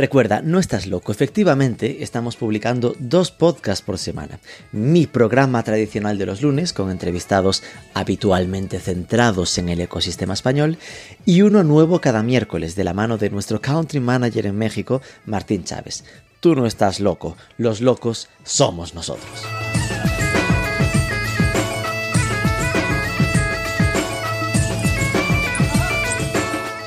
recuerda, no estás loco, efectivamente estamos publicando dos podcasts por semana. Mi programa tradicional de los lunes con entrevistados habitualmente centrados en el ecosistema español y uno nuevo cada miércoles de la mano de nuestro country manager en México, Martín Chávez. Tú no estás loco, los locos somos nosotros.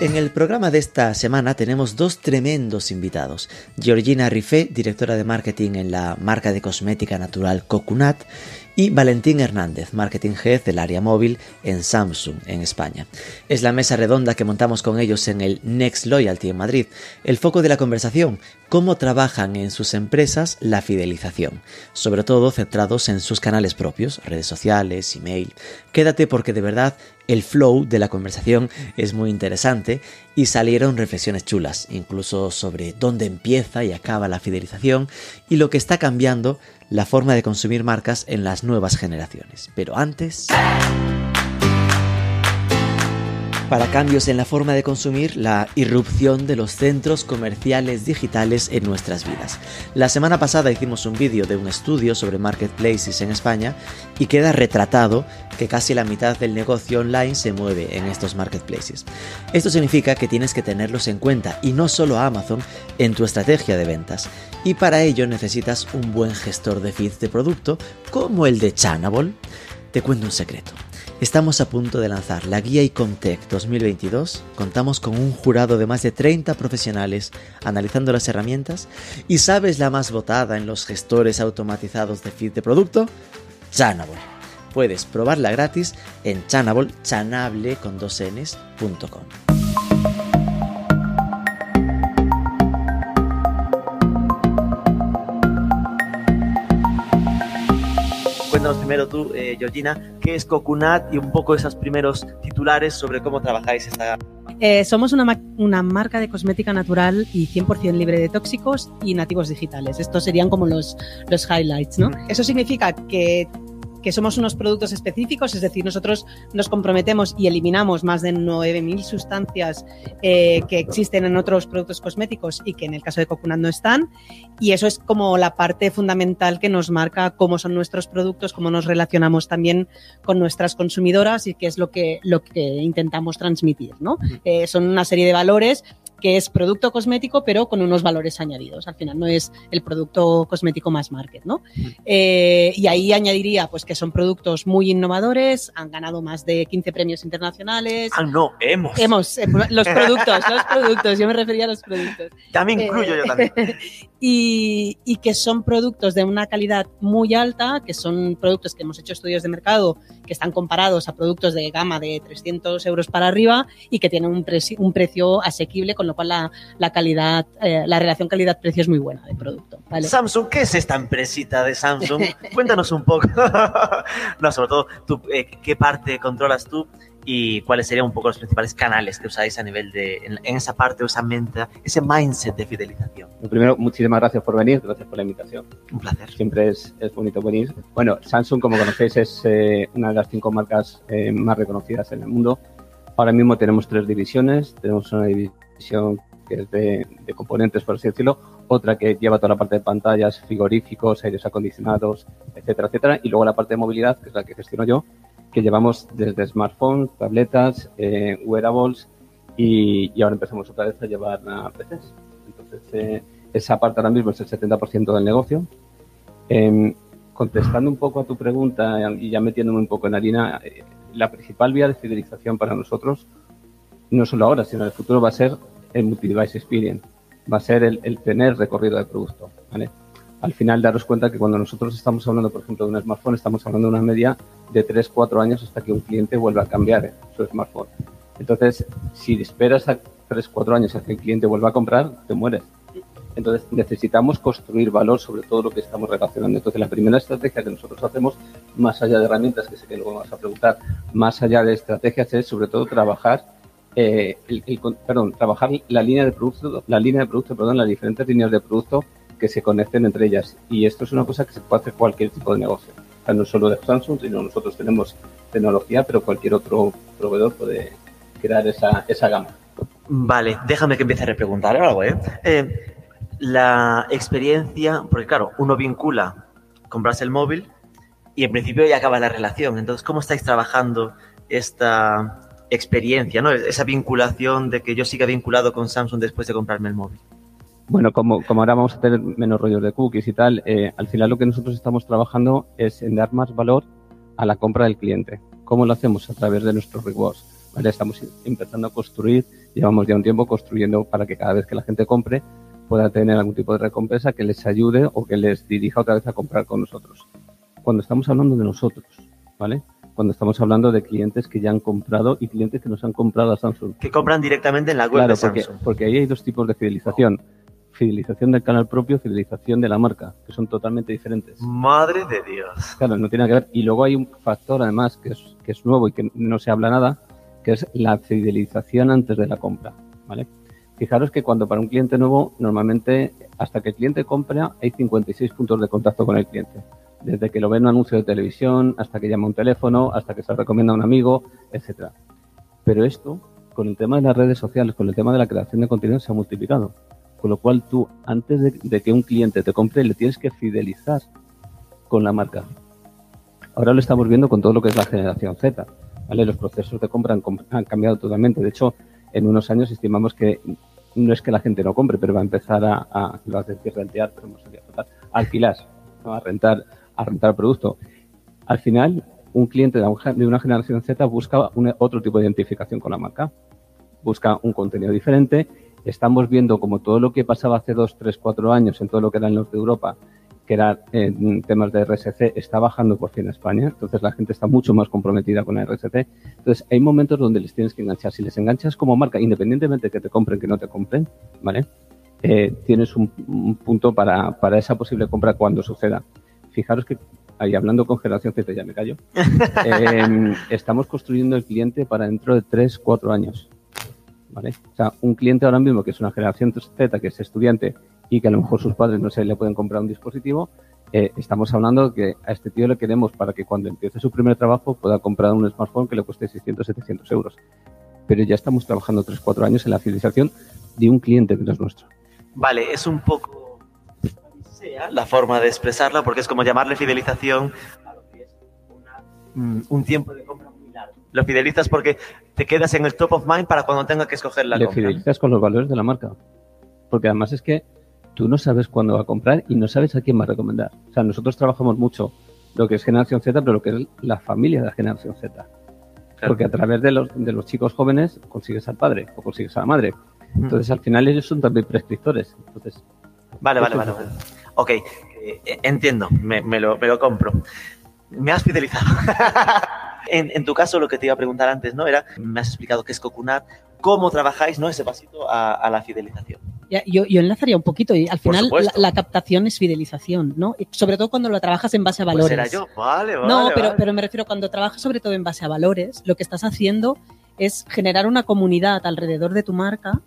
En el programa de esta semana tenemos dos tremendos invitados. Georgina Rifé, directora de marketing en la marca de cosmética natural Coconut, y Valentín Hernández, Marketing Head del área móvil en Samsung, en España. Es la mesa redonda que montamos con ellos en el Next Loyalty en Madrid. El foco de la conversación, cómo trabajan en sus empresas la fidelización, sobre todo centrados en sus canales propios, redes sociales, email. Quédate porque de verdad el flow de la conversación es muy interesante y salieron reflexiones chulas, incluso sobre dónde empieza y acaba la fidelización y lo que está cambiando la forma de consumir marcas en las nuevas generaciones. Pero antes... Para cambios en la forma de consumir, la irrupción de los centros comerciales digitales en nuestras vidas. La semana pasada hicimos un vídeo de un estudio sobre marketplaces en España y queda retratado que casi la mitad del negocio online se mueve en estos marketplaces. Esto significa que tienes que tenerlos en cuenta y no solo a Amazon en tu estrategia de ventas. Y para ello necesitas un buen gestor de feeds de producto como el de Chanable. Te cuento un secreto. Estamos a punto de lanzar la guía Icomtech 2022. Contamos con un jurado de más de 30 profesionales analizando las herramientas. ¿Y sabes la más votada en los gestores automatizados de feed de producto? Chanable. Puedes probarla gratis en chanable, chanable con Cuéntanos primero tú, eh, Georgina, qué es Coconut y un poco esos primeros titulares sobre cómo trabajáis esta eh, somos una, una, marca de cosmética natural y 100% libre de tóxicos y nativos digitales. Estos serían como los, los highlights, ¿no? Eso significa que que somos unos productos específicos, es decir, nosotros nos comprometemos y eliminamos más de 9.000 sustancias eh, que existen en otros productos cosméticos y que en el caso de Coconut no están. Y eso es como la parte fundamental que nos marca cómo son nuestros productos, cómo nos relacionamos también con nuestras consumidoras y qué es lo que, lo que intentamos transmitir. ¿no? Eh, son una serie de valores que es producto cosmético, pero con unos valores añadidos. Al final no es el producto cosmético más market, ¿no? Eh, y ahí añadiría, pues, que son productos muy innovadores, han ganado más de 15 premios internacionales. Ah, no, hemos. Hemos, eh, los productos, los productos, yo me refería a los productos. También incluyo yo también. y, y que son productos de una calidad muy alta, que son productos que hemos hecho estudios de mercado, que están comparados a productos de gama de 300 euros para arriba y que tienen un, un precio asequible con lo cual la, calidad, eh, la relación calidad-precio es muy buena del producto. Samsung, ¿qué es esta empresita de Samsung? Cuéntanos un poco. no, sobre todo, eh, ¿qué parte controlas tú? y cuáles serían un poco los principales canales que usáis a nivel de, en, esa parte, esa mente, ese mindset de fidelización. Lo primero, muchísimas gracias por venir, gracias por la invitación. Un placer. Siempre es, es bonito venir. Bueno, Samsung, como conocéis, es eh, una de las cinco marcas más reconocidas en el mundo. Ahora mismo tenemos tres divisiones. Tenemos una división que es de, componentes, por así decirlo, otra que lleva toda la parte de pantallas, frigoríficos, aires acondicionados, etcétera, etcétera, y luego la parte de movilidad, que es la que gestiono yo, que llevamos desde smartphones, tabletas, eh, wearables y, ahora empezamos otra vez a llevar a PCs. Entonces, eh, esa parte ahora mismo es el 70% del negocio. Em, contestando un poco a tu pregunta y ya metiéndome un poco en harina, eh, la principal vía de fidelización para nosotros no solo ahora, sino en el futuro va a ser el multi-device experience, va a ser el, tener recorrido de producto. Al final, daros cuenta que cuando nosotros estamos hablando, por ejemplo, de un smartphone, estamos hablando de una media de 3-4 años hasta que un cliente vuelva a cambiar ¿eh? su smartphone. Entonces, si esperas a 3-4 años hasta que el cliente vuelva a comprar, te mueres. Entonces, necesitamos construir valor sobre todo lo que estamos relacionando. Entonces, la primera estrategia que nosotros hacemos, más allá de herramientas, que sé que luego vas a preguntar, más allá de estrategias, es sobre todo trabajar eh, perdón, trabajar la línea de producto, la línea de producto, perdón, las diferentes líneas de producto que se conecten entre ellas. Y esto es una cosa que se puede hacer cualquier tipo de negocio. O sea, no solo de Samsung, sino nosotros tenemos tecnología, pero cualquier otro proveedor puede crear esa, esa gama. Vale, déjame que empiece a repreguntar algo, ¿eh? Eh, La experiencia, porque claro, uno vincula, compras el móvil y en principio ya acaba la relación. Entonces, ¿cómo estáis trabajando esta experiencia, ¿no? Esa vinculación de que yo siga vinculado con Samsung después de comprarme el móvil. Bueno, como, ahora vamos a tener menos rollos de cookies y tal, eh, al final lo que nosotros estamos trabajando es en dar más valor a la compra del cliente. ¿Cómo lo hacemos? A través de nuestros rewards. Estamos empezando a construir, llevamos ya un tiempo construyendo para que cada vez que la gente compre pueda tener algún tipo de recompensa que les ayude o que les dirija otra vez a comprar con nosotros. Cuando estamos hablando de nosotros, ¿vale? Cuando estamos hablando de clientes que ya han comprado y clientes que nos han comprado a Samsung. Que compran directamente en la web Claro, de porque, Samsung. porque ahí hay dos tipos de fidelización. Fidelización del canal propio, fidelización de la marca, que son totalmente diferentes. Madre de Dios. Claro, no tiene que ver. Y luego hay un factor, además, que es, que es nuevo y que no se habla nada, que es la fidelización antes de la compra. ¿vale? Fijaros que cuando para un cliente nuevo, normalmente, hasta que el cliente compra, hay 56 puntos de contacto con el cliente. Desde que lo ve en un anuncio de televisión, hasta que llama un teléfono, hasta que se lo recomienda a un amigo, etcétera. Pero esto, con el tema de las redes sociales, con el tema de la creación de contenido, se ha multiplicado. Con lo cual tú, antes de, que un cliente te compre, le tienes que fidelizar con la marca. Ahora lo estamos viendo con todo lo que es la generación Z. ¿vale? Los procesos de compra han, cambiado totalmente. De hecho, en unos años estimamos que no es que la gente no compre, pero va a empezar a, a a rentear, pero alquilar, a rentar, a rentar producto. Al final, un cliente de una- generación Z busca un- otro tipo de identificación con la marca. Busca un contenido diferente. Estamos viendo como todo lo que pasaba hace dos, tres, cuatro años en todo lo que era el norte de Europa, que era eh, temas de RSC, está bajando por fin en España. Entonces la gente está mucho más comprometida con el RSC. Entonces hay momentos donde les tienes que enganchar. Si les enganchas como marca, independientemente de que te compren, que no te compren, ¿vale? Eh, tienes un, un punto para, para esa posible compra cuando suceda. Fijaros que, ahí hablando con Generación Z, ya me callo, eh, estamos construyendo el cliente para dentro de 3, 4 años. ¿Vale? O sea, un cliente ahora mismo que es una generación Z, que es estudiante y que a lo mejor sus padres no se le pueden comprar un dispositivo, eh, estamos hablando que a este tío le queremos para que cuando empiece su primer trabajo pueda comprar un smartphone que le cueste 600, 700 euros. Pero ya estamos trabajando 3, 4 años en la fidelización de un cliente que no es nuestro. Vale, es un poco sea la forma de expresarla porque es como llamarle fidelización a lo que es una- un tiempo de compra muy largo. Lo fidelizas porque te quedas en el top of mind para cuando tenga que escoger la le compra. fidelizas con los valores de la marca. Porque además es que tú no sabes cuándo va a comprar y no sabes a quién va a recomendar. O sea, nosotros trabajamos mucho lo que es generación Z, pero lo que es la familia de la generación Z. Claro. Porque a través de los, de los chicos jóvenes consigues al padre o consigues a la madre. Entonces, al final ellos son también prescriptores. Entonces, Vale, vale, vale. Ok, eh, entiendo, me, me lo, me lo compro. Me has fidelizado. en, en tu caso, lo que te iba a preguntar antes, ¿no? Era, me has explicado qué es Cocunar, cómo trabajáis, ¿no? Ese pasito a, a la fidelización. Ya, yo, yo enlazaría un poquito y al final la, la captación es fidelización, ¿no? Y sobre todo cuando lo trabajas en base a Pues valores. era yo, vale, vale. no, pero, vale. pero me refiero cuando trabajas sobre todo en base a valores, lo que estás haciendo es generar una comunidad alrededor de tu marca,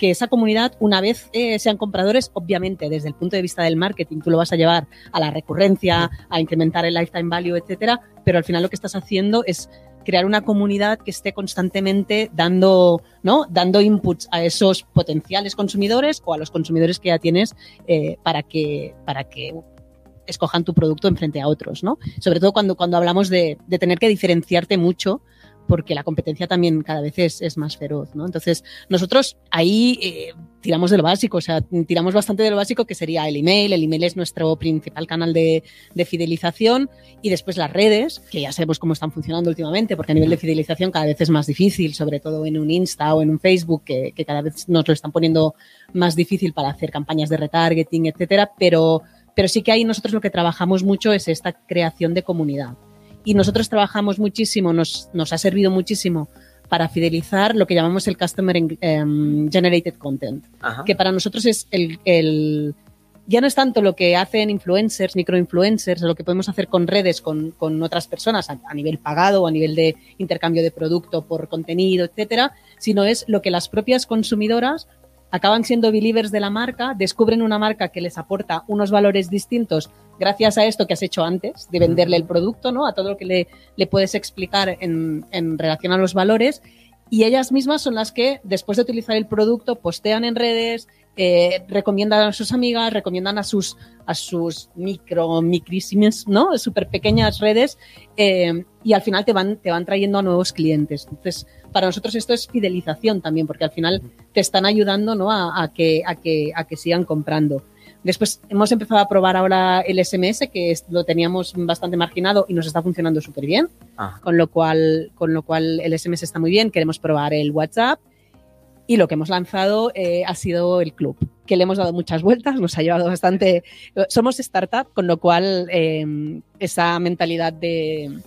que esa comunidad, una vez eh, sean compradores, obviamente desde el punto de vista del marketing, tú lo vas a llevar a la recurrencia, a incrementar el lifetime value, etcétera, pero al final lo que estás haciendo es crear una comunidad que esté constantemente dando, ¿no? dando inputs a esos potenciales consumidores o a los consumidores que ya tienes eh, para que, para que escojan tu producto en frente a otros, ¿no? Sobre todo cuando, cuando hablamos de, de tener que diferenciarte mucho porque la competencia también cada vez es, más feroz, ¿no? Entonces, nosotros ahí eh, tiramos de lo básico, o sea, tiramos bastante de lo básico que sería el email, el email es nuestro principal canal de, de fidelización y después las redes, que ya sabemos cómo están funcionando últimamente, porque a nivel de fidelización cada vez es más difícil, sobre todo en un Insta o en un Facebook, que, que cada vez nos lo están poniendo más difícil para hacer campañas de retargeting, etcétera, pero, pero sí que ahí nosotros lo que trabajamos mucho es esta creación de comunidad. Y nosotros trabajamos muchísimo, nos, nos ha servido muchísimo para fidelizar lo que llamamos el Customer em, Generated Content, Ajá. que para nosotros es el, el- ya no es tanto lo que hacen influencers, microinfluencers, o lo que podemos hacer con redes, con, con otras personas a, a nivel pagado o a nivel de intercambio de producto por contenido, etcétera, sino es lo que las propias consumidoras acaban siendo believers de la marca, descubren una marca que les aporta unos valores distintos gracias a esto que has hecho antes, de venderle el producto, ¿no? A todo lo que le, le puedes explicar en, en relación a los valores. Y ellas mismas son las que, después de utilizar el producto, postean en redes, eh, recomiendan a sus amigas, recomiendan a sus, a sus micro, micrísimas, ¿no? Súper pequeñas redes eh, y al final te van, te van trayendo a nuevos clientes. Entonces, para nosotros esto es fidelización también, porque al final te están ayudando, ¿no? A, a que, a, que, a que sigan comprando. Después hemos empezado a probar ahora el SMS, que es, lo teníamos bastante marginado y nos está funcionando súper bien, Ah. con, lo cual, con lo cual el SMS está muy bien. Queremos probar el WhatsApp y lo que hemos lanzado eh, ha sido el club, que le hemos dado muchas vueltas, nos ha llevado bastante... Somos startup, con lo cual eh, esa mentalidad de,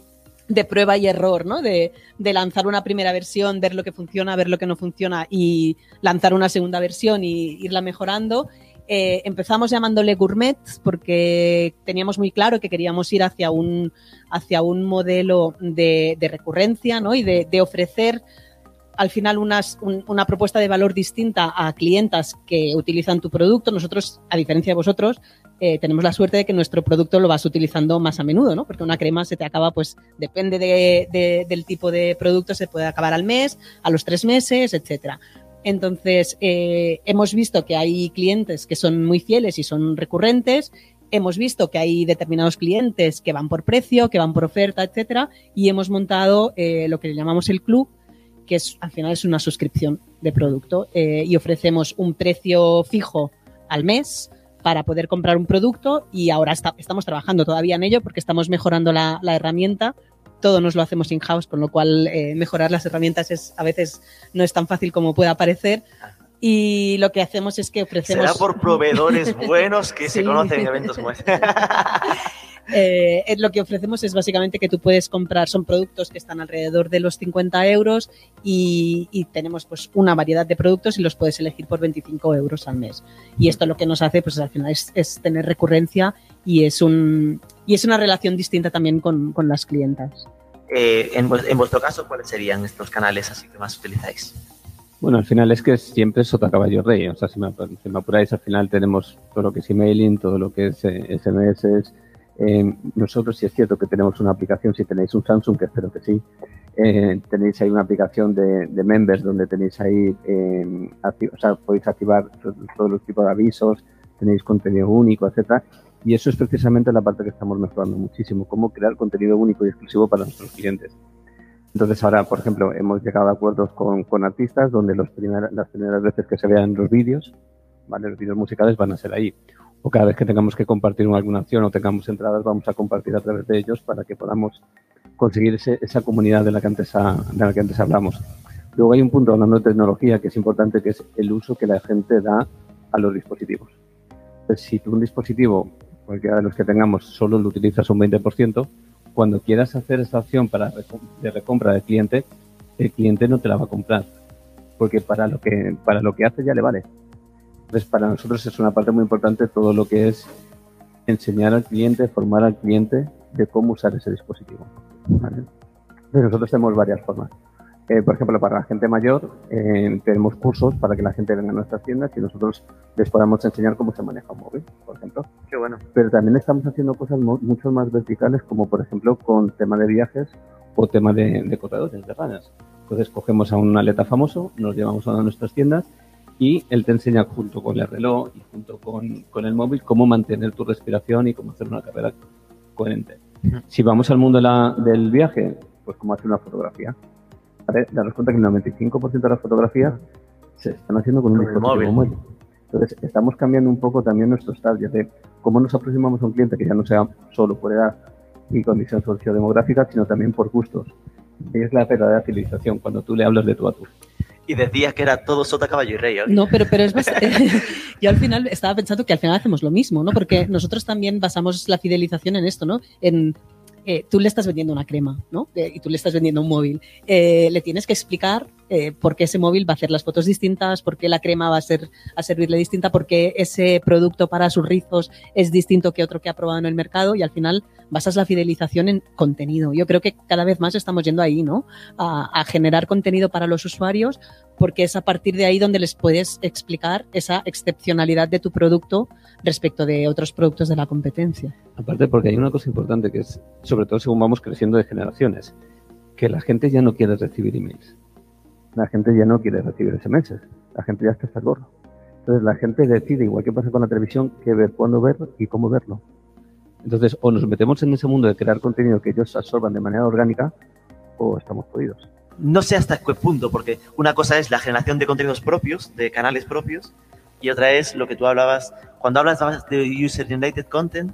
de prueba y error, ¿no? De, de, lanzar una primera versión, ver lo que funciona, ver lo que no funciona y lanzar una segunda versión y irla mejorando. Eh, empezamos llamándole gourmet porque teníamos muy claro que queríamos ir hacia un, hacia un modelo de, recurrencia ¿no? y de, ofrecer al final unas, un, una propuesta de valor distinta a clientas que utilizan tu producto. Nosotros, a diferencia de vosotros, eh, tenemos la suerte de que nuestro producto lo vas utilizando más a menudo, ¿no? Porque una crema se te acaba, pues depende de, de, del tipo de producto, se puede acabar al mes, a los tres meses, etcétera. Entonces, eh, hemos visto que hay clientes que son muy fieles y son recurrentes. Hemos visto que hay determinados clientes que van por precio, que van por oferta, etcétera, y hemos montado eh, lo que llamamos el club, que es, al final es una suscripción de producto eh, y ofrecemos un precio fijo al mes para poder comprar un producto y ahora estamos trabajando todavía en ello porque estamos mejorando la herramienta. Todo nos lo hacemos in-house, con lo cual eh, mejorar las herramientas es, a veces no es tan fácil como pueda parecer. Y lo que hacemos es que ofrecemos... Será por proveedores buenos que sí. se conocen en eventos como este. Eh, lo que ofrecemos es básicamente que tú puedes comprar, son productos que están alrededor de los 50 euros y, y, tenemos pues una variedad de productos y los puedes elegir por 25 euros al mes. Y esto lo que nos hace pues al final es, es tener recurrencia y es, un, y es una relación distinta también con, con las clientas. Eh, en, en, vuestro caso, ¿cuáles serían estos canales así que más utilizáis? Bueno, al final es que siempre es sota caballo rey. O sea, si me, si me apuráis, al final tenemos todo lo que es emailing, todo lo que es eh, SMS, eh, nosotros sí es cierto que tenemos una aplicación, si tenéis un Samsung, que espero que sí, eh, tenéis ahí una aplicación de, members donde tenéis ahí, eh, o sea, podéis activar todos los tipos de avisos, tenéis contenido único, etcétera. Y eso es precisamente la parte que estamos mejorando muchísimo, cómo crear contenido único y exclusivo para nuestros clientes. Entonces ahora, por ejemplo, hemos llegado a acuerdos con, con artistas donde los las primeras veces que se vean los vídeos, ¿vale? los vídeos musicales van a ser ahí o cada vez que tengamos que compartir alguna acción o tengamos entradas, vamos a compartir a través de ellos para que podamos conseguir ese, esa comunidad de la, que antes de la que antes hablamos. Luego hay un punto hablando de tecnología que es importante, que es el uso que la gente da a los dispositivos. Si tú un dispositivo, cualquiera de los que tengamos, solo lo utilizas un 20%, cuando quieras hacer esta opción para de recompra del cliente, el cliente no te la va a comprar, porque para lo que, para lo que hace ya le vale. Entonces, para nosotros es una parte muy importante todo lo que es enseñar al cliente, formar al cliente de cómo usar ese dispositivo. ¿vale? Nosotros tenemos varias formas. Eh, por ejemplo, para la gente mayor, eh, tenemos cursos para que la gente venga a nuestras tiendas y nosotros les podamos enseñar cómo se maneja un móvil, por ejemplo. Qué bueno. Pero también estamos haciendo cosas mucho más verticales, como por ejemplo con tema de viajes o tema de, de corredores, de runners. Entonces, cogemos a un atleta famoso, nos llevamos a nuestras tiendas y él te enseña junto con el reloj y junto con, con, el móvil cómo mantener tu respiración y cómo hacer una carrera coherente. Si vamos al mundo de la, del viaje, pues cómo hacer una fotografía. ¿Vale? Daros cuenta que el 95% de las fotografías se están haciendo con un dispositivo móvil. Entonces, estamos cambiando un poco también nuestros targets de cómo nos aproximamos a un cliente que ya no sea solo por edad y condición sociodemográfica, sino también por gustos. Y es la verdadera civilización, cuando tú le hablas de tú a tú y decías que era todo sota, caballo y rey. No, pero, pero es bastante... Yo al final estaba pensando que al final hacemos lo mismo, ¿no? Porque nosotros también basamos la fidelización en esto, ¿no? En eh, tú le estás vendiendo una crema, ¿no? Eh, y tú le estás vendiendo un móvil. Eh, le tienes que explicar por qué ese móvil va a hacer las fotos distintas, por qué la crema va a, ser, a servirle distinta, por qué ese producto para sus rizos es distinto que otro que ha probado en el mercado y al final basas la fidelización en contenido. Yo creo que cada vez más estamos yendo ahí, ¿no? A, generar contenido para los usuarios porque es a partir de ahí donde les puedes explicar esa excepcionalidad de tu producto respecto de otros productos de la competencia. Aparte porque hay una cosa importante que es, sobre todo según vamos creciendo de generaciones, que la gente ya no quiere recibir emails. La gente ya no quiere recibir SMS. La gente ya está hasta el gorro. Entonces la gente decide, igual que pasa con la televisión, qué ver, cuándo ver y cómo verlo. Entonces, o nos metemos en ese mundo de crear contenido que ellos absorban de manera orgánica, o estamos jodidos. No sé hasta qué punto, porque una cosa es la generación de contenidos propios, de canales propios, y otra es lo que tú hablabas, cuando hablas de User Generated Content,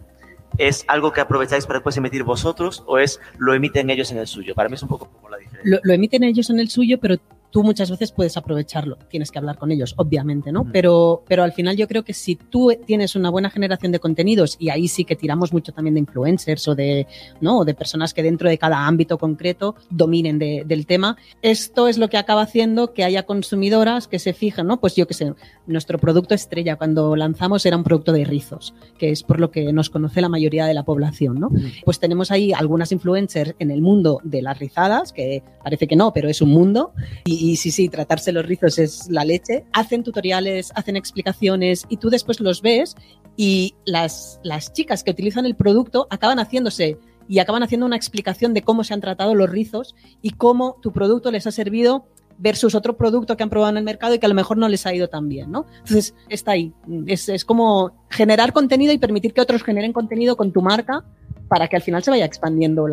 ¿es algo que aprovecháis para después emitir vosotros o es lo emiten ellos en el suyo? Para mí es un poco como la diferencia. Lo, lo emiten ellos en el suyo, pero tú muchas veces puedes aprovecharlo. Tienes que hablar con ellos, obviamente, ¿no? Pero, pero al final yo creo que si tú tienes una buena generación de contenidos, y ahí sí que tiramos mucho también de influencers o de, ¿no? O de personas que dentro de cada ámbito concreto dominen de- del tema, esto es lo que acaba haciendo que haya consumidoras que se fijan, ¿no? Pues yo qué sé, nuestro producto estrella cuando lanzamos era un producto de rizos, que es por lo que nos conoce la mayoría de la población, ¿no? Pues tenemos ahí algunas influencers en el mundo de las rizadas, que parece que no, pero es un mundo, y, y sí, sí, tratarse los rizos es la leche. Hacen tutoriales, hacen explicaciones y tú después los ves y las, las chicas que utilizan el producto acaban haciéndose y acaban haciendo una explicación de cómo se han tratado los rizos y cómo tu producto les ha servido versus otro producto que han probado en el mercado y que a lo mejor no les ha ido tan bien, ¿no? Entonces, está ahí. Es, es como generar contenido y permitir que otros generen contenido con tu marca para que al final se vaya expandiendo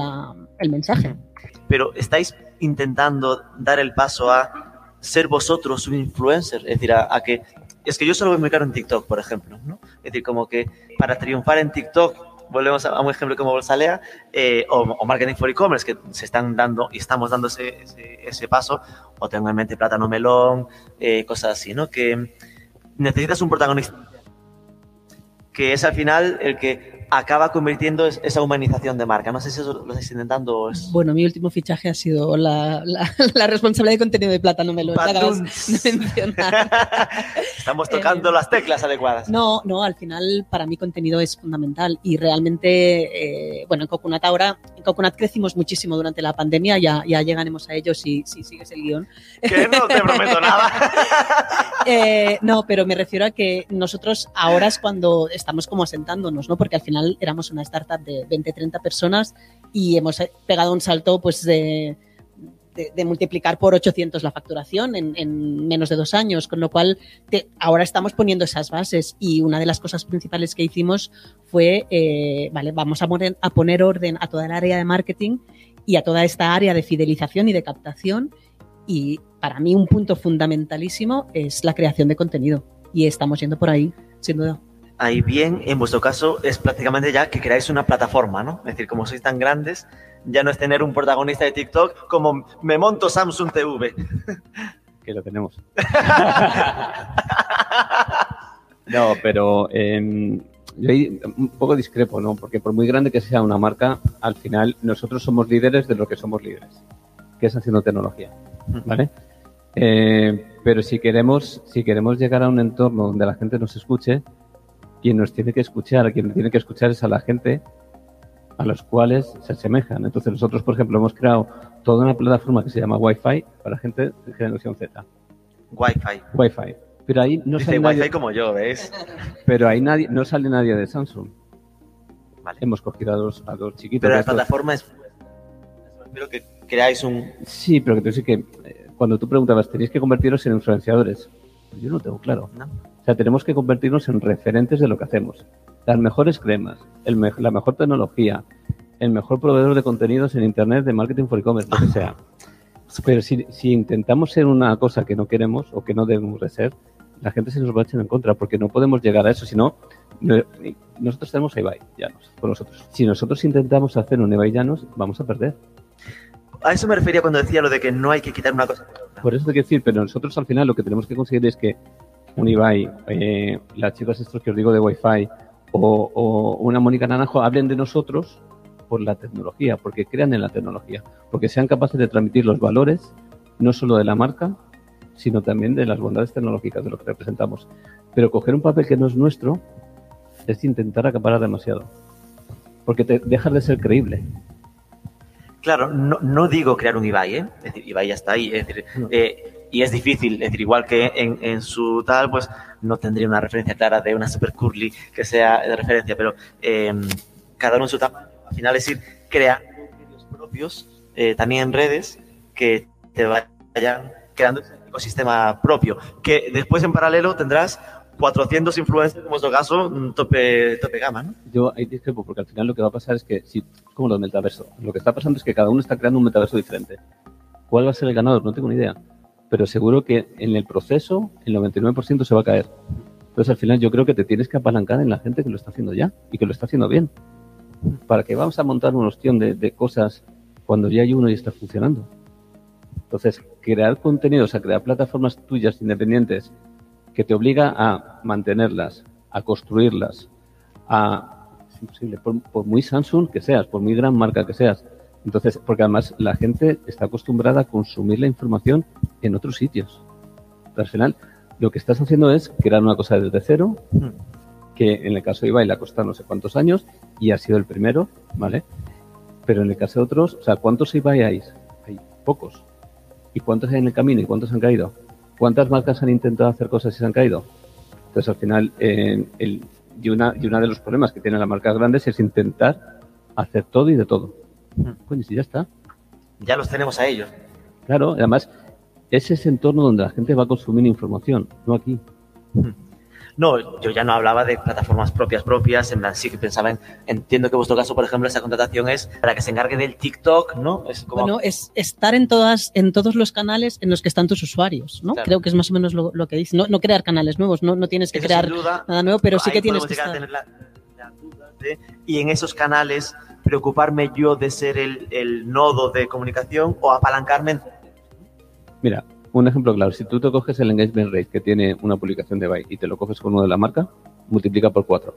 el mensaje. Pero estáis intentando dar el paso a ser vosotros un influencer, es decir, a, que es que yo solo veo muy claro en TikTok, por ejemplo, ¿no? Es decir, como que para triunfar en TikTok, volvemos a, un ejemplo como Bolsalea, eh, o, Marketing for E-Commerce, que se están dando y estamos dando ese paso, o tengo en mente Plátano Melón, eh, cosas así, ¿no? Que necesitas un protagonista que es al final el que acaba convirtiendo es- esa humanización de marca. No sé si eso lo estáis intentando es... Bueno, mi último fichaje ha sido la, la, la responsable de contenido de Plátano Melón. la acabas Patum. de mencionar. Estamos tocando Eh, las teclas adecuadas. No, no, al final para mí contenido es fundamental y realmente, eh, bueno, en Coconut ahora, en Coconut crecimos muchísimo durante la pandemia, ya, ya llegaremos a ello si, si sigues el guion. Que no te prometo nada. Eh, no, pero me refiero a que nosotros ahora es cuando estamos como asentándonos, ¿no? Porque al final éramos una startup de 20, 30 personas y hemos eh, pegado un salto pues de, de, de multiplicar por 800 la facturación en, en menos de dos años, con lo cual te- ahora estamos poniendo esas bases y una de las cosas principales que hicimos fue, eh, vale, vamos a poner, a poner orden a toda el área de marketing y a toda esta área de fidelización y de captación y para mí un punto fundamentalísimo es la creación de contenido. Y estamos yendo por ahí, sin duda. Ahí bien, en vuestro caso es prácticamente ya que creáis una plataforma, ¿no? Es decir, como sois tan grandes, ya no es tener un protagonista de TikTok como me monto Samsung TV. que lo tenemos. no, pero eh, yo ahí un poco discrepo, ¿no? Porque por muy grande que sea una marca, al final nosotros somos líderes de lo que somos líderes, que es haciendo tecnología, ¿vale? Eh, pero si queremos, si queremos llegar a un entorno donde la gente nos escuche, quien nos tiene que escuchar, quien tiene que escuchar es a la gente a los cuales se asemejan. Entonces nosotros, por ejemplo, hemos creado toda una plataforma que se llama Wi-Fi para gente de generación Z. Wi-Fi. Wi-Fi. Pero ahí no Dice sale Wi-Fi nadie, como yo, ¿ves? pero ahí nadie, no sale nadie de Samsung. Vale. Hemos cogido a dos, a dos chiquitos. Pero la plataforma es... Espero que creáis un... Sí, pero que te decir que eh, cuando tú preguntabas, tenéis que convertiros en influenciadores. Yo no tengo claro. ¿no? O sea, tenemos que convertirnos en referentes de lo que hacemos. Las mejores cremas, el me- la mejor tecnología, el mejor proveedor de contenidos en Internet de marketing for e-commerce, lo que sea. Pero si, si intentamos ser una cosa que no queremos o que no debemos de ser, la gente se nos va a echar en contra porque no podemos llegar a eso. Si no, no- nosotros tenemos a Ibai Llanos con nosotros. Si nosotros intentamos hacer un Ibai Llanos, vamos a perder. A eso me refería cuando decía lo de que no hay que quitar una cosa por. Por eso te quiero decir, pero nosotros al final lo que tenemos que conseguir es que un Ibai, eh, las chicas estos que os digo de Wi-Fi o, una Mónica Naranjo hablen de nosotros por la tecnología, porque crean en la tecnología, porque sean capaces de transmitir los valores, no solo de la marca, sino también de las bondades tecnológicas de lo que representamos. Pero coger un papel que no es nuestro es intentar acaparar demasiado, porque te dejas de ser creíble. Claro, no, no digo crear un Ibai, ¿eh? Es decir, Ibai ya está ahí. Es decir, eh, y es difícil, es decir, igual que en, en, su tal, pues no tendría una referencia clara de una super curly que sea de referencia, pero eh, cada uno en su tamaño. Al final es ir creando medios propios, eh, también en redes, que te vayan creando ese ecosistema propio, que después en paralelo tendrás 400 influencers, en vuestro caso, tope, tope gama, ¿no? Yo ahí discrepo, porque al final lo que va a pasar es que, si, como lo del metaverso, lo que está pasando es que cada uno está creando un metaverso diferente. ¿Cuál va a ser el ganador? No tengo ni idea. Pero seguro que en el proceso el 99% se va a caer. Entonces al final yo creo que te tienes que apalancar en la gente que lo está haciendo ya y que lo está haciendo bien. ¿Para que vamos a montar una opción de, de cosas cuando ya hay uno y está funcionando? Entonces, crear contenidos, o sea, crear plataformas tuyas independientes que te obliga a mantenerlas, a construirlas, a, es imposible, por, por, muy Samsung que seas, por muy gran marca que seas. Entonces, porque además la gente está acostumbrada a consumir la información en otros sitios. Pero al final, lo que estás haciendo es crear una cosa desde cero, que en el caso de Ibai le ha costado no sé cuántos años y ha sido el primero, ¿vale? Pero en el caso de otros, o sea, ¿cuántos Ibai hay? Hay pocos. ¿Y cuántos hay en el camino y cuántos han caído? ¿Cuántas marcas han intentado hacer cosas y se han caído? Entonces, al final, eh, el, y, una, y uno de los problemas que tienen las marcas grandes es intentar hacer todo y de todo. Coño, si ya está. Ya los tenemos a ellos. Claro, además, es ese entorno donde la gente va a consumir información, no aquí. No, yo ya no hablaba de plataformas propias propias, en plan, sí que pensaba en, entiendo que vuestro caso, por ejemplo, esa contratación es para que se encargue del TikTok, ¿no? Es como... Bueno, es estar en todas, en todos los canales en los que están tus usuarios, ¿no? Claro. Creo que es más o menos lo, lo que dice. No, no, crear canales nuevos, no, no tienes que Eso crear duda, nada nuevo, pero sí que tienes que estar... tener la, la duda de, y en esos canales preocuparme yo de ser el, el nodo de comunicación o apalancarme en... Mira, un ejemplo claro, si tú te coges el engagement rate que tiene una publicación de Buy y te lo coges con uno de la marca, multiplica por cuatro.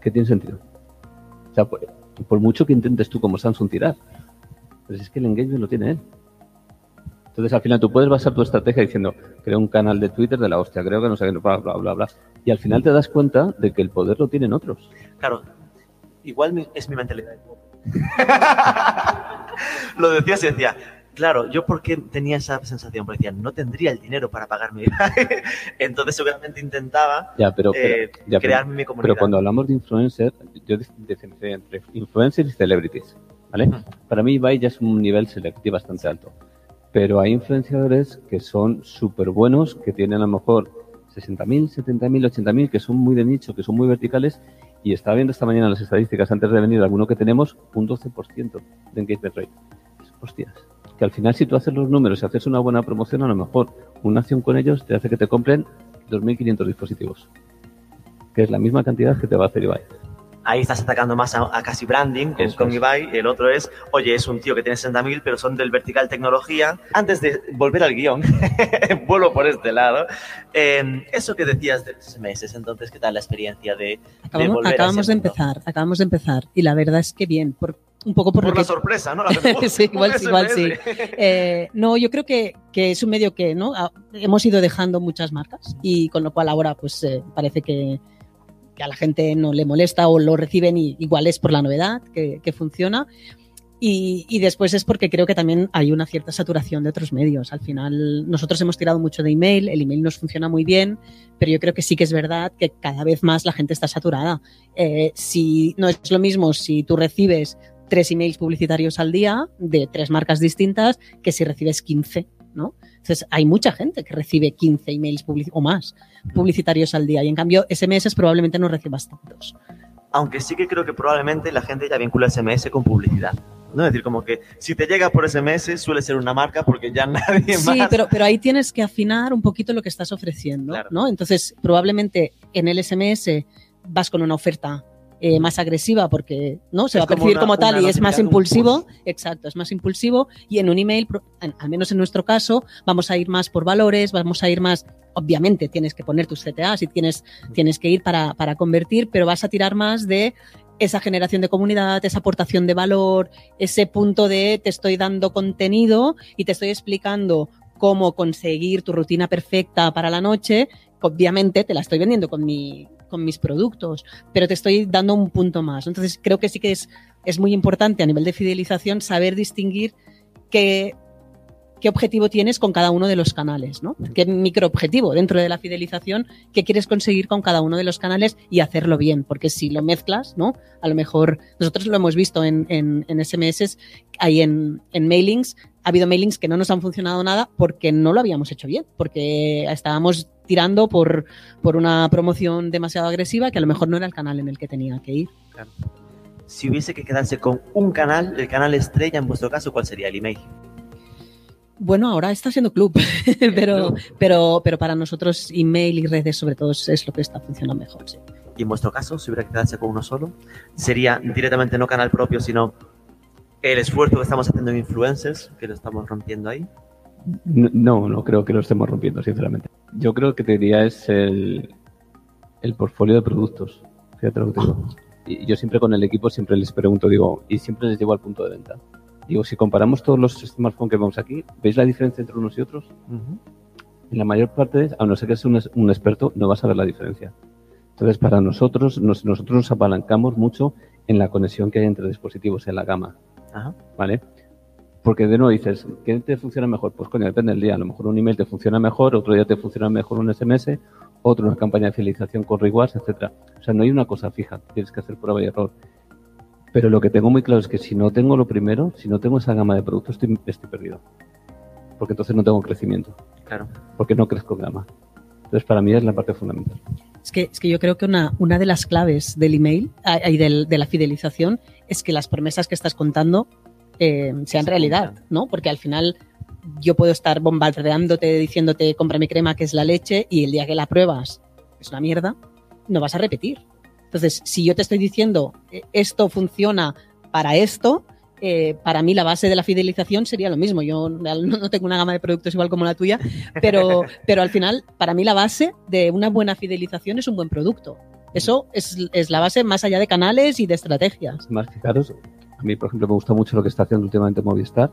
¿Qué tiene sentido? O sea, por, por, mucho que intentes tú como Samsung tirar, pero es que el engagement lo tiene él. Entonces al final tú puedes basar tu estrategia diciendo, creo un canal de Twitter de la hostia, creo que no sé qué, bla, bla, bla, bla. Y al final te das cuenta de que el poder lo tienen otros. Claro, igual es mi mentalidad. lo decía y decía, claro, yo porque tenía esa sensación, porque decía, no tendría el dinero para pagarme. Entonces seguramente intentaba ya, pero, eh, ya, crearme pero, mi comunidad. Pero cuando hablamos de influencer, yo diferencio entre influencers y celebrities, ¿vale? Para mí Ibai ya es un nivel selectivo bastante alto. Pero hay influenciadores que son súper buenos, que tienen a lo mejor 60.000, 70.000, 80.000, que son muy de nicho, que son muy verticales. Y estaba viendo esta mañana las estadísticas antes de venir, alguno que tenemos, un 12% de engagement rate. Hostias, que al final si tú haces los números y haces una buena promoción, a lo mejor una acción con ellos te hace que te compren 2.500 dispositivos, que es la misma cantidad que te va a hacer Ibai. Ahí estás atacando más a, a casi branding con, con Ibai. El otro es, oye, es un tío que tiene 60.000, pero son del vertical tecnología. Antes de volver al guion, vuelvo por este lado. Eh, eso que decías de los meses, entonces, ¿qué tal la experiencia de, acabamos, de volver acabamos a de empezar, acabamos de empezar. Y la verdad es que bien, por, un poco por, por la que... sorpresa, ¿no? La sí, igual, igual sí. Eh, no, yo creo que, que, es un medio que no hemos ido dejando muchas marcas y con lo cual ahora pues eh, parece que, que, a la gente no le molesta o lo reciben y igual es por la novedad que, que funciona. Y, y, después es porque creo que también hay una cierta saturación de otros medios. Al final, nosotros hemos tirado mucho de email, el email nos funciona muy bien, pero yo creo que sí que es verdad que cada vez más la gente está saturada. Eh, si no es lo mismo si tú recibes tres emails publicitarios al día de tres marcas distintas que si recibes 15, ¿no? Entonces, hay mucha gente que recibe 15 emails o más publicitarios al día y en cambio SMS probablemente no recibas tantos. Aunque sí que creo que probablemente la gente ya vincula SMS con publicidad. ¿no? Es decir, como que si te llega por SMS suele ser una marca porque ya nadie sí, más. pero, pero ahí tienes que afinar un poquito lo que estás ofreciendo, claro. ¿no? Entonces, probablemente en el SMS vas con una oferta eh, más agresiva porque no se es va a percibir como, una, como tal y es más impulsivo. Exacto, es más impulsivo. Y en un email, al menos en nuestro caso, vamos a ir más por valores, vamos a ir más. Obviamente tienes que poner tus CTAs y tienes, tienes que ir para, para convertir, pero vas a tirar más de esa generación de comunidad, esa aportación de valor, ese punto de te estoy dando contenido y te estoy explicando cómo conseguir tu rutina perfecta para la noche. Obviamente te la estoy vendiendo con, mi, con mis productos, pero te estoy dando un punto más. Entonces creo que sí que es, es muy importante a nivel de fidelización saber distinguir que qué objetivo tienes con cada uno de los canales, ¿no? Qué microobjetivo dentro de la fidelización, qué quieres conseguir con cada uno de los canales y hacerlo bien, porque si lo mezclas, ¿no? A lo mejor nosotros lo hemos visto en, en, en SMS, ahí en, en mailings, ha habido mailings que no nos han funcionado nada porque no lo habíamos hecho bien, porque estábamos tirando por, por una promoción demasiado agresiva que a lo mejor no era el canal en el que tenía que ir. Claro. Si hubiese que quedarse con un canal, el canal estrella en vuestro caso, ¿cuál sería el email? Bueno, ahora está siendo club, pero, pero, pero para nosotros email y redes sobre todo es lo que está funcionando mejor. Sí. Y en vuestro caso, si hubiera que quedarse con uno solo, sería directamente no canal propio, sino el esfuerzo que estamos haciendo en influencers, que lo estamos rompiendo ahí. No, no creo que lo estemos rompiendo, sinceramente. Yo creo que te diría es el, el portfolio de productos. Fíjate lo que te digo. Y yo siempre con el equipo siempre les pregunto, digo, y siempre les llevo al punto de venta. Digo, si comparamos todos los smartphones que vemos aquí, ¿veis la diferencia entre unos y otros? Uh -huh. En la mayor parte, a no ser que seas un, un, experto, no vas a ver la diferencia. Entonces, para nosotros, nos, nosotros nos apalancamos mucho en la conexión que hay entre dispositivos en la gama. ¿Vale? Porque de nuevo dices, ¿qué te funciona mejor? Pues coño, depende del día. A lo mejor un email te funciona mejor, otro día te funciona mejor un SMS, otro una campaña de fidelización con rewards, etcétera. O sea, no hay una cosa fija. Tienes que hacer prueba y error. Pero lo que tengo muy claro es que si no tengo lo primero, si no tengo esa gama de productos, estoy, estoy perdido. Porque entonces no tengo crecimiento. Claro. Porque no crezco en gama. Entonces, para mí es la parte fundamental. Es que, es que yo creo que una, una de las claves del email y de la fidelización es que las promesas que estás contando eh, sean realidad, ¿no? Porque al final yo puedo estar bombardeándote diciéndote compra mi crema que es la leche y el día que la pruebas es una mierda, no vas a repetir. Entonces, si yo te estoy diciendo eh, esto funciona para esto, eh, para mí la base de la fidelización sería lo mismo. Yo no tengo una gama de productos igual como la tuya, pero, pero al final, para mí la base de una buena fidelización es un buen producto. Eso es, es la base más allá de canales y de estrategias. Más fijaros, a mí, por ejemplo, me gusta mucho lo que está haciendo últimamente Movistar.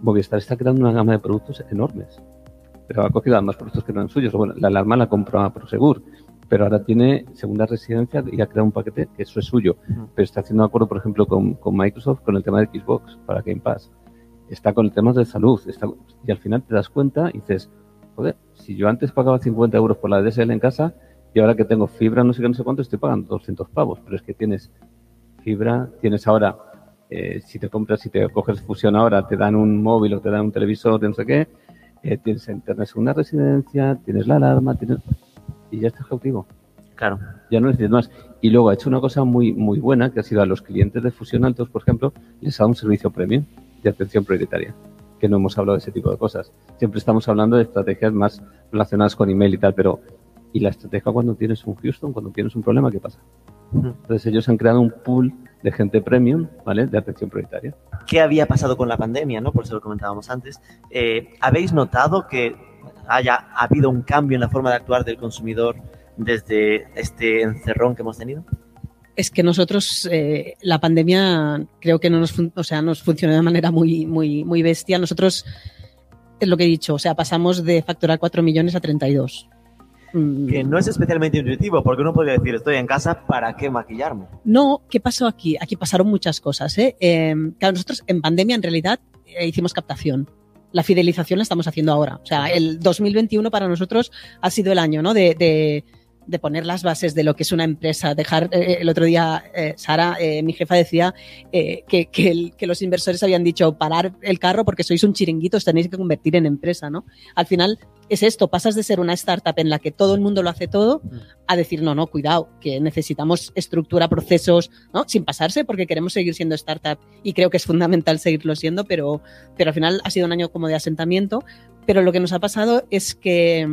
Movistar está creando una gama de productos enormes, pero ha cogido además productos que no eran suyos. Bueno, la alarma la compró a Prosegur, pero ahora tiene segunda residencia y ha creado un paquete que eso es suyo. Pero está haciendo un acuerdo, por ejemplo, con, con, Microsoft con el tema de Xbox para Game Pass. Está con el tema de salud. Está, y al final te das cuenta y dices, joder, si yo antes pagaba 50 euros por la DSL en casa y ahora que tengo fibra, no sé qué, no sé cuánto, estoy pagando 200 pavos. Pero es que tienes fibra, tienes ahora, eh, si te compras, si te coges fusión ahora, te dan un móvil o te dan un televisor de no sé qué, eh, tienes internet segunda residencia, tienes la alarma, tienes y ya estás cautivo. Claro. Ya no necesitas más. Y luego ha hecho una cosa muy, muy buena, que ha sido a los clientes de Fusión Altos, por ejemplo, les ha dado un servicio premium de atención prioritaria, que no hemos hablado de ese tipo de cosas. Siempre estamos hablando de estrategias más relacionadas con email y tal, pero ¿y la estrategia cuando tienes un Houston, cuando tienes un problema, qué pasa? Entonces ellos han creado un pool de gente premium, ¿vale? De atención prioritaria. ¿Qué había pasado con la pandemia, no? Por eso lo comentábamos antes. Eh, ¿Habéis notado que haya habido un cambio en la forma de actuar del consumidor desde este encerrón que hemos tenido? Es que nosotros eh, la pandemia creo que no nos, o sea, nos funcionó de manera muy, muy, muy bestia. Nosotros es lo que he dicho, o sea, pasamos de facturar 4 millones a 32. Que no es especialmente intuitivo, porque uno podría decir, estoy en casa, ¿para qué maquillarme? No, ¿qué pasó aquí? Aquí pasaron muchas cosas. ¿eh? Eh, claro, nosotros en pandemia en realidad eh, hicimos captación la fidelización la estamos haciendo ahora. O sea, el 2021 para nosotros ha sido el año, ¿no? De, de, de poner las bases de lo que es una empresa. Dejar, eh, el otro día, eh, Sara, eh, mi jefa decía que, que, el, que, los inversores habían dicho parar el carro porque sois un chiringuito, os tenéis que convertir en empresa, ¿no? Al final es esto, pasas de ser una startup en la que todo el mundo lo hace todo a decir, no, no, cuidado, que necesitamos estructura, procesos, ¿no? Sin pasarse porque queremos seguir siendo startup y creo que es fundamental seguirlo siendo, pero, pero al final ha sido un año como de asentamiento. Pero lo que nos ha pasado es que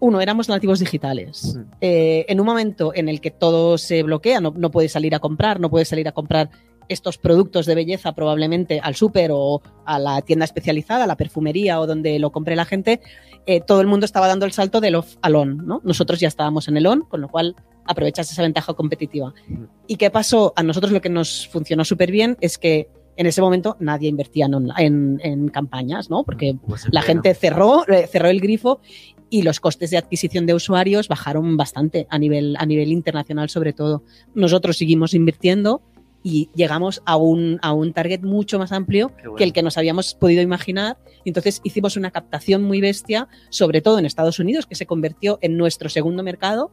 uno, éramos nativos digitales. Mm. Eh, en un momento en el que todo se bloquea, no, no, puedes salir a comprar, no puedes salir a comprar estos productos de belleza probablemente al súper o a la tienda especializada, a la perfumería o donde lo compre la gente, eh, todo el mundo estaba dando el salto del off al on. ¿no? Nosotros ya estábamos en el on, con lo cual aprovechas esa ventaja competitiva. ¿Y qué pasó? A nosotros lo que nos funcionó súper bien es que en ese momento nadie invertía en, en, en campañas, ¿no? Porque Pues la gente cerró, eh, cerró el grifo y los costes de adquisición de usuarios bajaron bastante a nivel, a nivel internacional sobre todo. Nosotros seguimos invirtiendo y llegamos a un, a un target mucho más amplio bueno. que el que nos habíamos podido imaginar. Entonces hicimos una captación muy bestia, sobre todo en Estados Unidos, que se convirtió en nuestro segundo mercado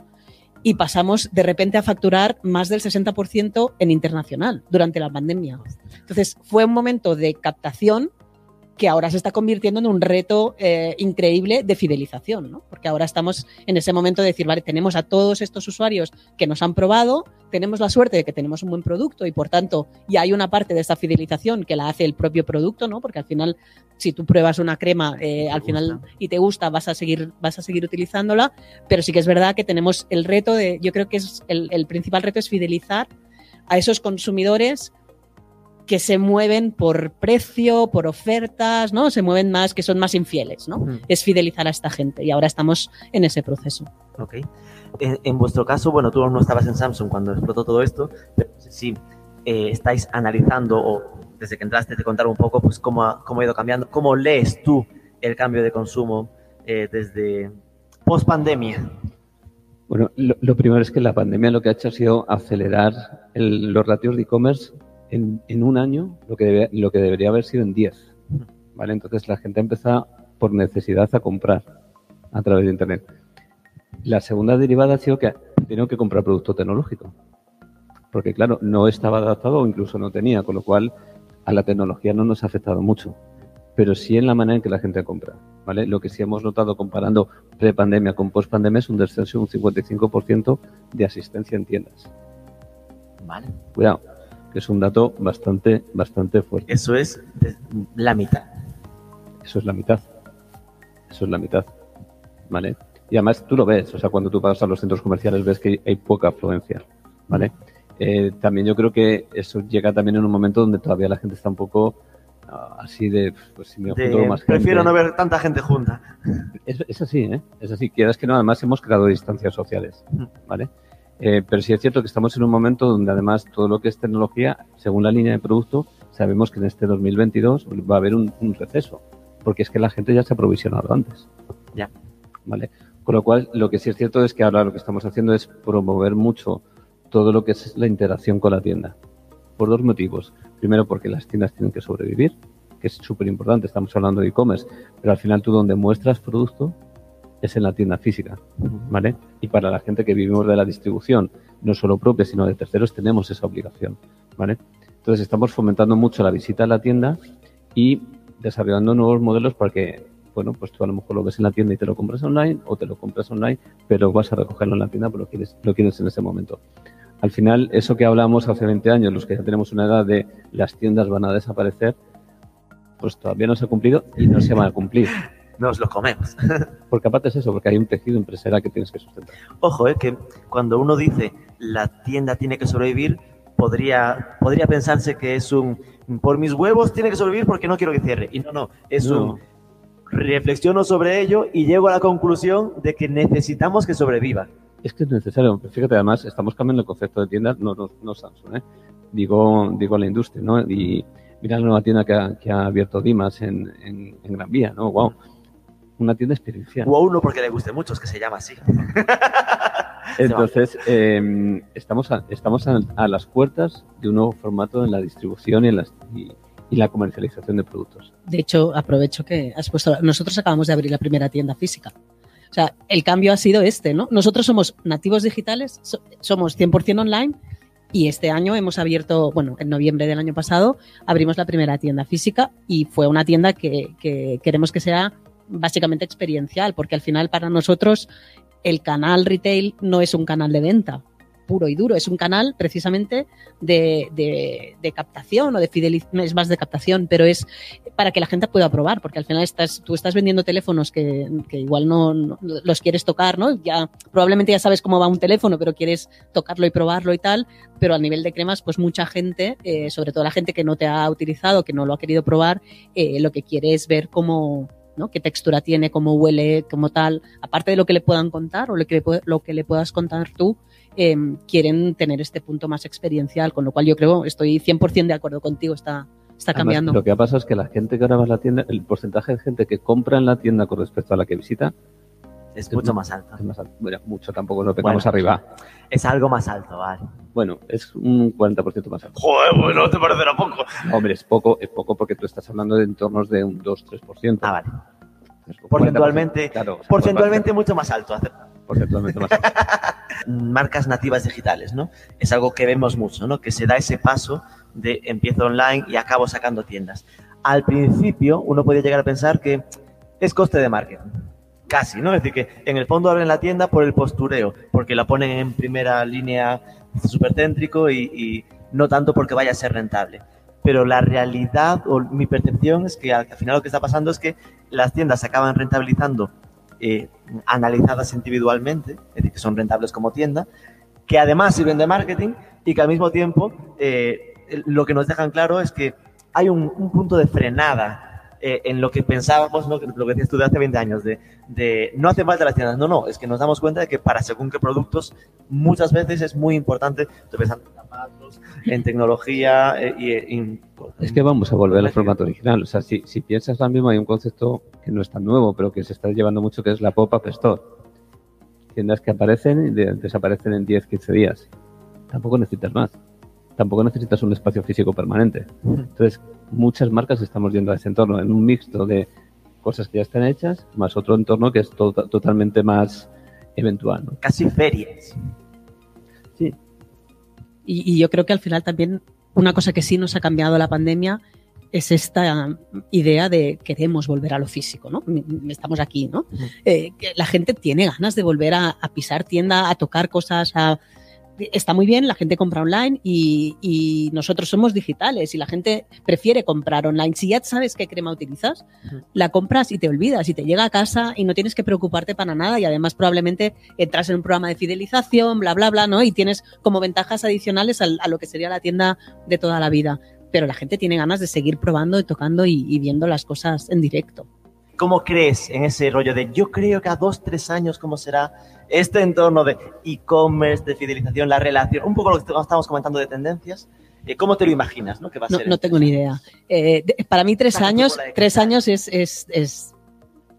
y pasamos de repente a facturar más del 60% en internacional durante la pandemia. Entonces fue un momento de captación que ahora se está convirtiendo en un reto eh, increíble de fidelización, ¿no? Porque ahora estamos en ese momento de decir, vale, tenemos a todos estos usuarios que nos han probado, tenemos la suerte de que tenemos un buen producto y por tanto ya hay una parte de esta fidelización que la hace el propio producto, ¿no? Porque al final, si tú pruebas una crema eh, al final y te gusta, vas a seguir, vas a seguir utilizándola, pero sí que es verdad que tenemos el reto de, yo creo que es el, el principal reto es fidelizar a esos consumidores que se mueven por precio, por ofertas, ¿no? Se mueven más, que son más infieles, ¿no? Mm. Es fidelizar a esta gente y ahora estamos en ese proceso. Ok. En, en vuestro caso, bueno, tú no estabas en Samsung cuando explotó todo esto, pero si eh, estáis analizando o desde que entraste te contar un poco pues cómo ha, cómo ha ido cambiando, cómo lees tú el cambio de consumo eh, desde post pandemia. Bueno, lo, lo primero es que la pandemia lo que ha hecho ha sido acelerar el- los ratios de e-commerce en, en un año lo que, debe- lo que debería haber sido en 10. ¿vale? Entonces la gente empieza por necesidad a comprar a través de Internet. La segunda derivada ha sido que tienen que comprar producto tecnológico. Porque claro, no estaba adaptado o incluso no tenía, con lo cual a la tecnología no nos ha afectado mucho. Pero sí en la manera en que la gente compra. ¿vale? Lo que sí hemos notado comparando pre-pandemia con post-pandemia es un descenso de un 55% de asistencia en tiendas. Vale. Cuidado, que es un dato bastante, bastante fuerte. Eso es la mitad. Eso es la mitad. Eso es la mitad. ¿Vale? Y además tú lo ves, o sea, cuando tú pasas a los centros comerciales ves que hay poca afluencia. ¿Vale? Eh, también yo creo que eso llega también en un momento donde todavía la gente está un poco ah, así de, pues si me junto más prefiero no ver tanta gente junta. Es, es así, ¿eh? Es así. Quieras que no, además hemos creado distancias sociales, ¿vale? Eh, pero sí es cierto que estamos en un momento donde además todo lo que es tecnología, según la línea de producto, sabemos que en este 2022 va a haber un, un receso, porque es que la gente ya se ha provisionado antes. Ya. ¿Vale? Con lo cual, lo que sí es cierto es que ahora lo que estamos haciendo es promover mucho todo lo que es la interacción con la tienda. Por dos motivos. Primero, porque las tiendas tienen que sobrevivir, que es súper importante. Estamos hablando de e-commerce, pero al final tú donde muestras producto es en la tienda física, ¿vale? Y para la gente que vivimos de la distribución, no solo propia, sino de terceros, tenemos esa obligación, ¿vale? Entonces estamos fomentando mucho la visita a la tienda y desarrollando nuevos modelos para que, bueno, pues tú a lo mejor lo ves en la tienda y te lo compras online o te lo compras online, pero vas a recogerlo en la tienda porque lo quieres, lo quieres en ese momento. Al final, eso que hablamos hace 20 años, los que ya tenemos una edad de las tiendas van a desaparecer, pues todavía no se ha cumplido y no se van a cumplir. Nos lo comemos. Porque aparte es eso, porque hay un tejido empresarial que tienes que sustentar. Ojo, eh, que cuando uno dice la tienda tiene que sobrevivir, podría, podría pensarse que es un por mis huevos tiene que sobrevivir porque no quiero que cierre. Y no, no, es No. un reflexiono sobre ello y llego a la conclusión de que necesitamos que sobreviva. Es que es necesario. Fíjate, además, estamos cambiando el concepto de tiendas, no, no, no Samsung, ¿eh? digo, digo la industria, ¿no? Y mira la nueva tienda que ha, que ha abierto Dimas en, en, en Gran Vía, ¿no? Wow. Una tienda experiencial. O a uno porque le guste mucho, es que se llama así. Entonces, eh, estamos, a, estamos a, a las puertas de un nuevo formato en la distribución y, en las, y, y la comercialización de productos. De hecho, aprovecho que has puesto. Nosotros acabamos de abrir la primera tienda física. O sea, el cambio ha sido este, ¿no? Nosotros somos nativos digitales, so- somos 100% online y este año hemos abierto, bueno, en noviembre del año pasado abrimos la primera tienda física y fue una tienda que, que queremos que sea básicamente experiencial, porque al final para nosotros el canal retail no es un canal de venta puro y duro, es un canal precisamente de, de- captación o de fidelización, es más de captación, pero es para que la gente pueda probar, porque al final estás, tú estás vendiendo teléfonos que, que igual no, no- los quieres tocar, ¿no? Ya, probablemente ya sabes cómo va un teléfono, pero quieres tocarlo y probarlo y tal, pero a nivel de cremas, pues mucha gente, eh, sobre todo la gente que no te ha utilizado, que no lo ha querido probar, eh, lo que quiere es ver cómo, ¿no? qué textura tiene, cómo huele, como tal, aparte de lo que le puedan contar o lo que le, lo que le puedas contar tú, eh, quieren tener este punto más experiencial, con lo cual yo creo, estoy 100% de acuerdo contigo, está, está Además, cambiando. lo que ha pasado es que la gente que ahora va a la tienda, el porcentaje de gente que compra en la tienda con respecto a la que visita Es mucho más alto. es más alto. Bueno, mucho tampoco no pegamos Bueno. arriba. Es algo más alto, vale. Bueno, es un 40% más alto. Joder, bueno, te parecerá poco. Hombre, es poco, es poco porque tú estás hablando de entornos de un 2-3%. Ah, vale. Porcentualmente- 40%, claro, o sea, Porcentualmente mucho más alto. porcentualmente más alto. marcas nativas digitales, ¿no? Es algo que vemos mucho, ¿no? Que se da ese paso de empiezo online y acabo sacando tiendas. Al principio uno puede llegar a pensar que es coste de marketing. Casi, ¿no? Es decir, que en el fondo abren la tienda por el postureo, porque la ponen en primera línea súper céntrico y, no tanto porque vaya a ser rentable. Pero la realidad o mi percepción es que al al final lo que está pasando es que las tiendas se acaban rentabilizando eh, analizadas individualmente, es decir, que son rentables como tienda, que además sirven de marketing y que al mismo tiempo eh, lo que nos dejan claro es que hay un punto de frenada eh, en lo que pensábamos, ¿no? lo que decías tú de hace 20 años, de, de no hace falta las tiendas, no, no, es que nos damos cuenta de que para según qué productos muchas veces es muy importante, estoy pensando en zapatos, en tecnología eh, y en... Es que vamos a volver al formato original. O sea, si, si piensas ahora mismo, hay un concepto que no es tan nuevo, pero que se está llevando mucho, que es la pop-up store. Tiendas que aparecen y de- desaparecen en 10, 15 días. Tampoco necesitas más. Tampoco necesitas un espacio físico permanente. Entonces, muchas marcas estamos yendo a ese entorno, en un mixto de cosas que ya están hechas, más otro entorno que es to- totalmente más eventual. ¿no? Casi ferias. Sí, Y, y yo creo que al final también una cosa que sí nos ha cambiado la pandemia es esta idea de queremos volver a lo físico, ¿no? Estamos aquí, ¿no? Eh, que la gente tiene ganas de volver a, a pisar tienda, a tocar cosas, a... Está muy bien, la gente compra online y, y nosotros somos digitales y la gente prefiere comprar online. Si ya sabes qué crema utilizas, la compras y te olvidas y te llega a casa y no tienes que preocuparte para nada y además probablemente entras en un programa de fidelización, bla, bla, bla, ¿no? Y tienes como ventajas adicionales al- a, lo que sería la tienda de toda la vida. Pero la gente tiene ganas de seguir probando y tocando y, y viendo las cosas en directo. ¿Cómo crees en ese rollo de yo creo que a dos, tres años cómo será este entorno de e-commerce, de fidelización, la relación, un poco lo que estábamos comentando de tendencias? Eh, ¿Cómo te lo imaginas? ¿no? Que va a No, ser no en tengo ni idea. Eh, para mí tres años, tres años es, es, es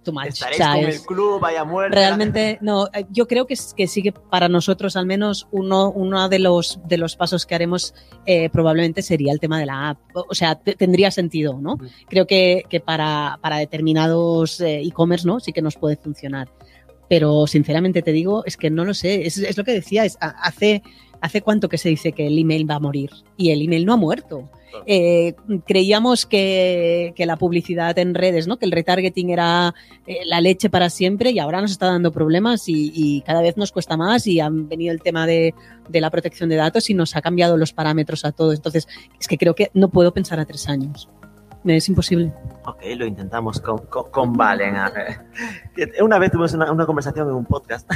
too much. O Estaréis sea, con es- el club, vaya muerte. Realmente, no, eh, yo creo que, que sí que para nosotros al menos uno, uno de, los, de los pasos que haremos eh, probablemente sería el tema de la app. O sea, te- tendría sentido, ¿no? Creo que, que para, para determinados eh, e-commerce, ¿no? Sí que nos puede funcionar. Pero sinceramente te digo, es que no lo sé. Es, es lo que decía, es, hace, hace cuánto que se dice que el email va a morir y el email no ha muerto. Eh, creíamos que, que la publicidad en redes, ¿no? que el retargeting era eh, la leche para siempre y ahora nos está dando problemas y, y cada vez nos cuesta más y han venido el tema de, de la protección de datos y nos ha cambiado los parámetros a todos. Entonces, es que creo que no puedo pensar a tres años. Es imposible. Ok, lo intentamos con, con, con Valen. Una vez tuvimos una, una conversación en un podcast.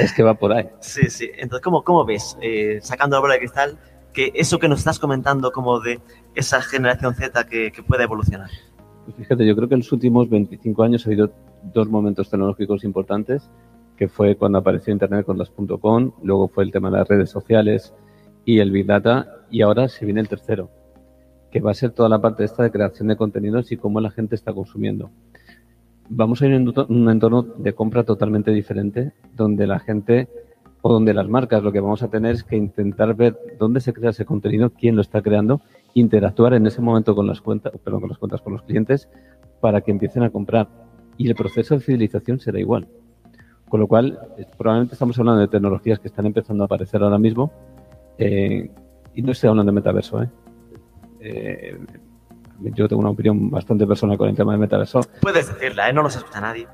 es que va por ahí. Sí, sí. Entonces, ¿cómo, cómo ves, eh, sacando la bola de cristal, que eso que nos estás comentando como de esa generación Z que, que pueda evolucionar? Pues fíjate, yo creo que en los últimos 25 años ha habido dos momentos tecnológicos importantes, que fue cuando apareció Internet con las .com, luego fue el tema de las redes sociales y el Big Data, y ahora se viene el tercero, que va a ser toda la parte esta de creación de contenidos y cómo la gente está consumiendo. Vamos a ir en un entorno de compra totalmente diferente, donde la gente o donde las marcas lo que vamos a tener es que intentar ver dónde se crea ese contenido, quién lo está creando, interactuar en ese momento con las cuentas, perdón, con las cuentas con los clientes para que empiecen a comprar. Y el proceso de fidelización será igual. Con lo cual, probablemente estamos hablando de tecnologías que están empezando a aparecer ahora mismo. eh, y no estoy hablando de metaverso, ¿eh? Eh, yo tengo una opinión bastante personal con el tema de metaverso. Puedes decirla, ¿eh? no nos escucha nadie.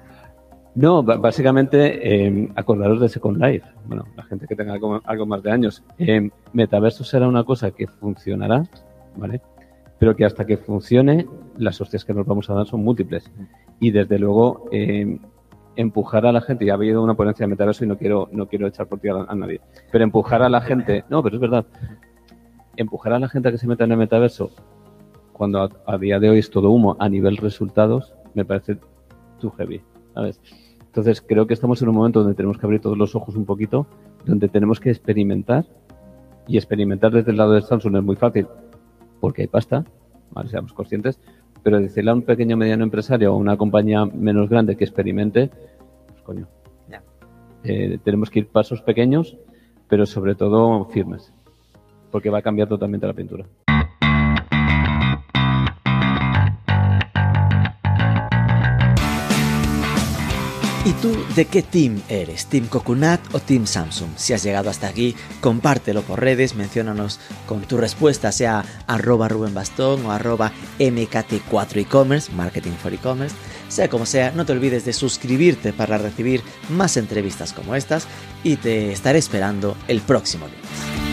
No, básicamente, eh, acordaros de Second Life. Bueno, la gente que tenga algo, algo más de años. Eh, metaverso será una cosa que funcionará, ¿vale? Pero que hasta que funcione, las hostias que nos vamos a dar son múltiples. Y desde luego, eh, empujar a la gente, ya ha habido una ponencia de metaverso y no quiero, no quiero echar por tierra a nadie, pero empujar a la gente, no, pero es verdad, empujar a la gente a que se meta en el metaverso cuando a, a día de hoy es todo humo a nivel resultados, me parece too heavy, ¿sabes? Entonces creo que estamos en un momento donde tenemos que abrir todos los ojos un poquito, donde tenemos que experimentar y experimentar desde el lado de Samsung es muy fácil porque hay pasta, ¿vale? seamos conscientes, pero decirle a un pequeño mediano empresario o una compañía menos grande que experimente, pues coño. Eh, tenemos que ir pasos pequeños, pero sobre todo firmes, porque va a cambiar totalmente la pintura. ¿Y tú de qué team eres? ¿Team Coconut o Team Samsung? Si has llegado hasta aquí, compártelo por redes, menciónanos con tu respuesta, sea arroba Rubén Bastón o arroba MKT4 e-commerce, Marketing for E-commerce. Sea como sea, no te olvides de suscribirte para recibir más entrevistas como estas y te estaré esperando el próximo lunes.